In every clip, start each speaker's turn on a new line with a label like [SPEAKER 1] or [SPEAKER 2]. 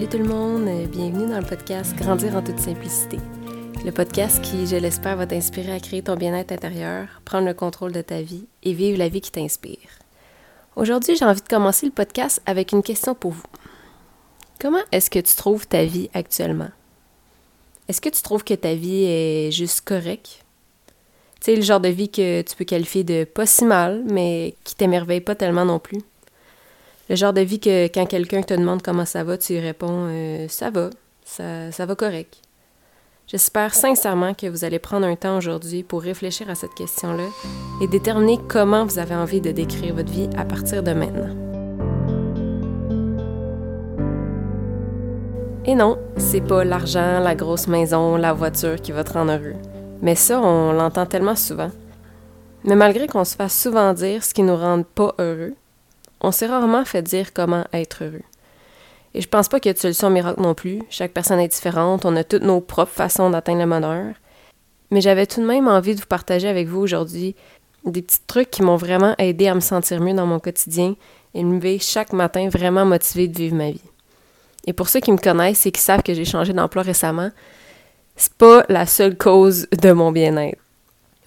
[SPEAKER 1] Salut tout le monde, bienvenue dans le podcast Grandir en toute simplicité. Le podcast qui, je l'espère, va t'inspirer à créer ton bien-être intérieur, prendre le contrôle de ta vie et vivre la vie qui t'inspire. Aujourd'hui, j'ai envie de commencer le podcast avec une question pour vous. Comment est-ce que tu trouves ta vie actuellement? Est-ce que tu trouves que ta vie est juste correcte? Tu sais, le genre de vie que tu peux qualifier de pas si mal, mais qui t'émerveille pas tellement non plus. Le genre de vie que quand quelqu'un te demande comment ça va, tu lui réponds euh, ça va, ça, ça va correct. J'espère sincèrement que vous allez prendre un temps aujourd'hui pour réfléchir à cette question-là et déterminer comment vous avez envie de décrire votre vie à partir de maintenant. Et non, c'est pas l'argent, la grosse maison, la voiture qui va te rendre heureux. Mais ça, on l'entend tellement souvent. Mais malgré qu'on se fasse souvent dire ce qui nous rend pas heureux, on s'est rarement fait dire comment être heureux. Et je pense pas qu'il y ait de solution miracle non plus. Chaque personne est différente, on a toutes nos propres façons d'atteindre le bonheur. Mais j'avais tout de même envie de vous partager avec vous aujourd'hui des petits trucs qui m'ont vraiment aidé à me sentir mieux dans mon quotidien et me lever chaque matin vraiment motivée de vivre ma vie. Et pour ceux qui me connaissent et qui savent que j'ai changé d'emploi récemment, c'est pas la seule cause de mon bien-être.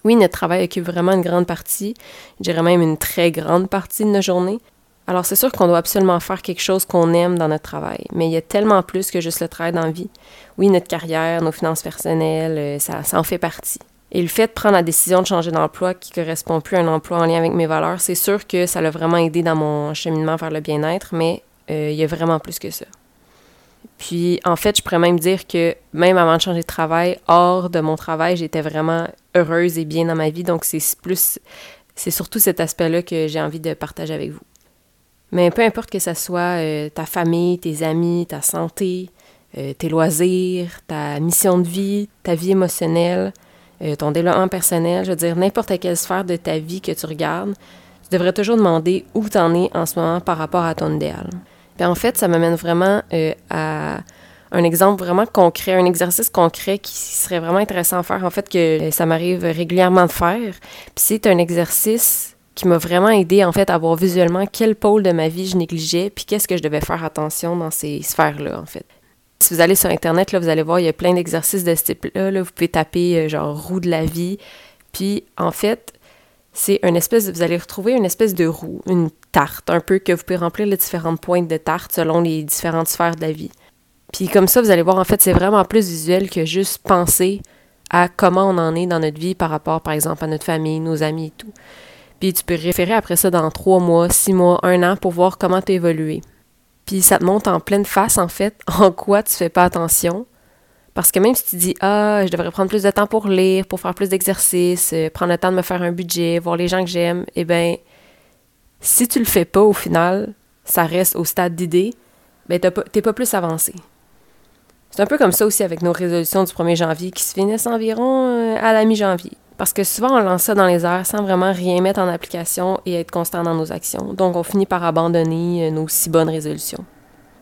[SPEAKER 1] Oui, notre travail occupe vraiment une grande partie, je dirais même une très grande partie de nos journées, alors c'est sûr qu'on doit absolument faire quelque chose qu'on aime dans notre travail, mais il y a tellement plus que juste le travail dans la vie. Oui, notre carrière, nos finances personnelles, euh, ça, en fait partie. Et le fait de prendre la décision de changer d'emploi qui correspond plus à un emploi en lien avec mes valeurs, c'est sûr que ça l'a vraiment aidé dans mon cheminement vers le bien-être, mais euh, il y a vraiment plus que ça. Puis en fait, je pourrais même dire que même avant de changer de travail, hors de mon travail, j'étais vraiment heureuse et bien dans ma vie. Donc c'est plus, c'est surtout cet aspect-là que j'ai envie de partager avec vous. Mais peu importe que ce soit euh, ta famille, tes amis, ta santé, euh, tes loisirs, ta mission de vie, ta vie émotionnelle, euh, ton développement personnel, je veux dire, n'importe quelle sphère de ta vie que tu regardes, tu devrais toujours demander où tu en es en ce moment par rapport à ton idéal. Puis en fait, ça m'amène vraiment à un exemple vraiment concret, un exercice concret qui serait vraiment intéressant à faire, en fait, que ça m'arrive régulièrement de faire. Puis c'est un exercice qui m'a vraiment aidé en fait à voir visuellement quel pôle de ma vie je négligeais, puis qu'est-ce que je devais faire attention dans ces sphères-là en fait. Si vous allez sur Internet, là, vous allez voir, il y a plein d'exercices de ce type-là. Là. Vous pouvez taper euh, genre roue de la vie. Puis en fait, c'est une espèce, vous allez retrouver une espèce de roue, une tarte, un peu que vous pouvez remplir les différentes pointes de tarte selon les différentes sphères de la vie. Puis comme ça, vous allez voir, en fait, c'est vraiment plus visuel que juste penser à comment on en est dans notre vie par rapport, par exemple, à notre famille, nos amis et tout. Puis tu peux référer après ça dans trois mois, six mois, un an pour voir comment tu évolué. Puis ça te montre en pleine face, en fait, en quoi tu fais pas attention. Parce que même si tu dis Ah, je devrais prendre plus de temps pour lire, pour faire plus d'exercices, euh, prendre le temps de me faire un budget, voir les gens que j'aime, eh bien, si tu le fais pas au final, ça reste au stade d'idée, ben t'es pas plus avancé. C'est un peu comme ça aussi avec nos résolutions du 1er janvier qui se finissent environ euh, à la mi-janvier. Parce que souvent, on lance ça dans les airs sans vraiment rien mettre en application et être constant dans nos actions. Donc, on finit par abandonner euh, nos si bonnes résolutions.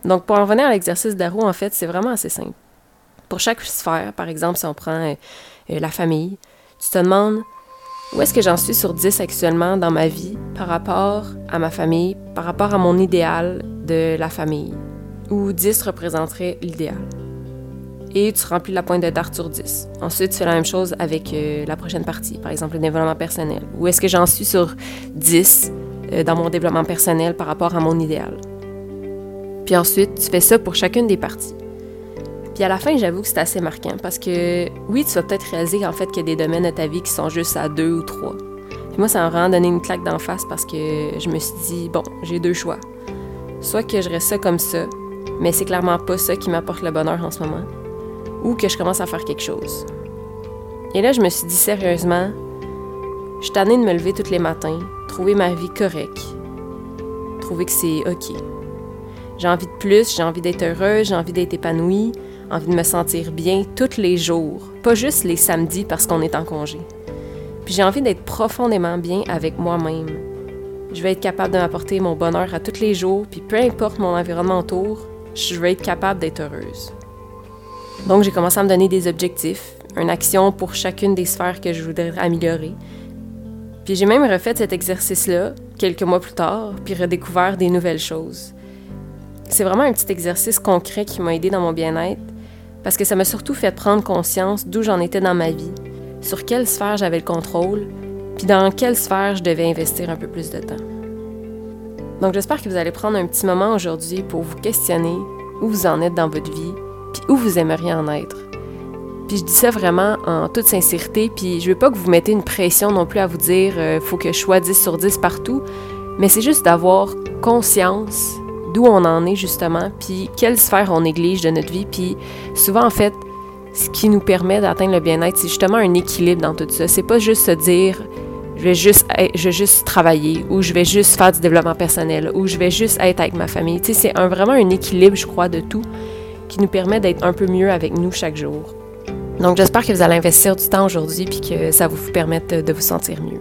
[SPEAKER 1] Donc, pour en revenir à l'exercice d'Arrow, en fait, c'est vraiment assez simple. Pour chaque sphère, par exemple, si on prend euh, euh, la famille, tu te demandes où est-ce que j'en suis sur 10 actuellement dans ma vie par rapport à ma famille, par rapport à mon idéal de la famille, où 10 représenterait l'idéal? Et tu remplis la pointe de tarte sur 10. Ensuite, tu fais la même chose avec euh, la prochaine partie, par exemple le développement personnel. Où est-ce que j'en suis sur 10 euh, dans mon développement personnel par rapport à mon idéal? Puis ensuite, tu fais ça pour chacune des parties. Puis à la fin, j'avoue que c'est assez marquant parce que oui, tu vas peut-être réaliser en fait qu'il y a des domaines de ta vie qui sont juste à deux ou trois. Puis moi, ça m'a vraiment donné une claque d'en face parce que je me suis dit, bon, j'ai deux choix. Soit que je reste ça comme ça, mais c'est clairement pas ça qui m'apporte le bonheur en ce moment ou que je commence à faire quelque chose. Et là, je me suis dit sérieusement, je suis tannée de me lever tous les matins, trouver ma vie correcte, trouver que c'est OK. J'ai envie de plus, j'ai envie d'être heureuse, j'ai envie d'être épanouie, envie de me sentir bien tous les jours, pas juste les samedis parce qu'on est en congé. Puis j'ai envie d'être profondément bien avec moi-même. Je vais être capable de m'apporter mon bonheur à tous les jours, puis peu importe mon environnement autour, je vais être capable d'être heureuse. Donc, j'ai commencé à me donner des objectifs, une action pour chacune des sphères que je voudrais améliorer. Puis j'ai même refait cet exercice-là quelques mois plus tard, puis redécouvert des nouvelles choses. c'est vraiment un petit exercice concret qui m'a aidé dans mon bien-être parce que ça m'a surtout fait prendre conscience d'où j'en étais dans ma vie, sur quelle sphère j'avais le contrôle, puis dans quelle sphère je devais investir un peu plus de temps. Donc j'espère que vous allez prendre un petit moment aujourd'hui pour vous questionner où vous en êtes dans votre vie, puis où vous aimeriez en être. Puis je dis ça vraiment en toute sincérité, puis je veux pas que vous mettez une pression non plus à vous dire euh, faut que je sois 10 sur 10 partout, mais c'est juste d'avoir conscience d'où on en est justement, puis quelle sphère on néglige de notre vie, puis souvent en fait, ce qui nous permet d'atteindre le bien-être, c'est justement un équilibre dans tout ça. C'est pas juste se dire je vais juste je vais juste travailler ou je vais juste faire du développement personnel ou je vais juste être avec ma famille. Tu sais, c'est vraiment un équilibre, je crois, de tout qui nous permet d'être un peu mieux avec nous chaque jour. Donc j'espère que vous allez investir du temps aujourd'hui puis que ça vous permettre de vous sentir mieux.